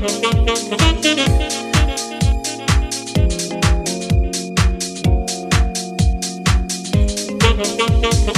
Thank you.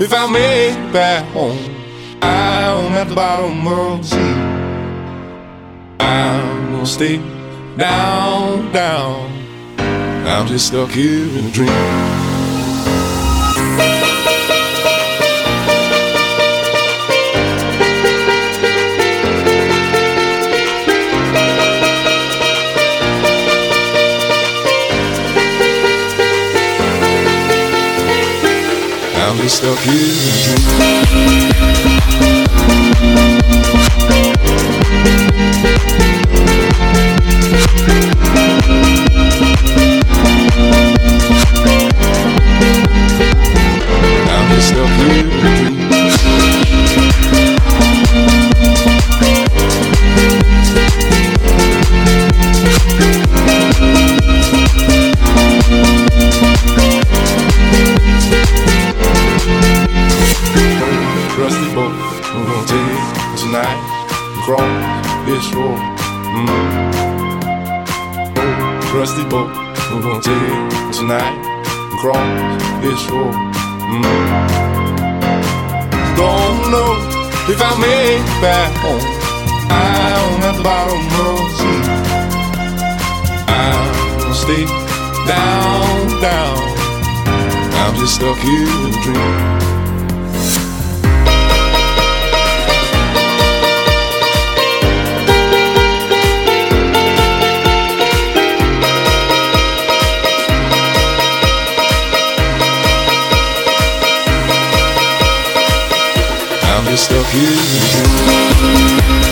It back home. I'm at the bottom of the sea. I'm gonna stay down, down. I'm just stuck here in a dream. I'm stuck here this road. Mm. Oh, trusty boat, we're gonna take it tonight and cross this road. Mm. Don't know if I make it back home. I'm at the bottom of the sea. Gonna stay down, down. I'm just stuck here in a dream. Stuck here.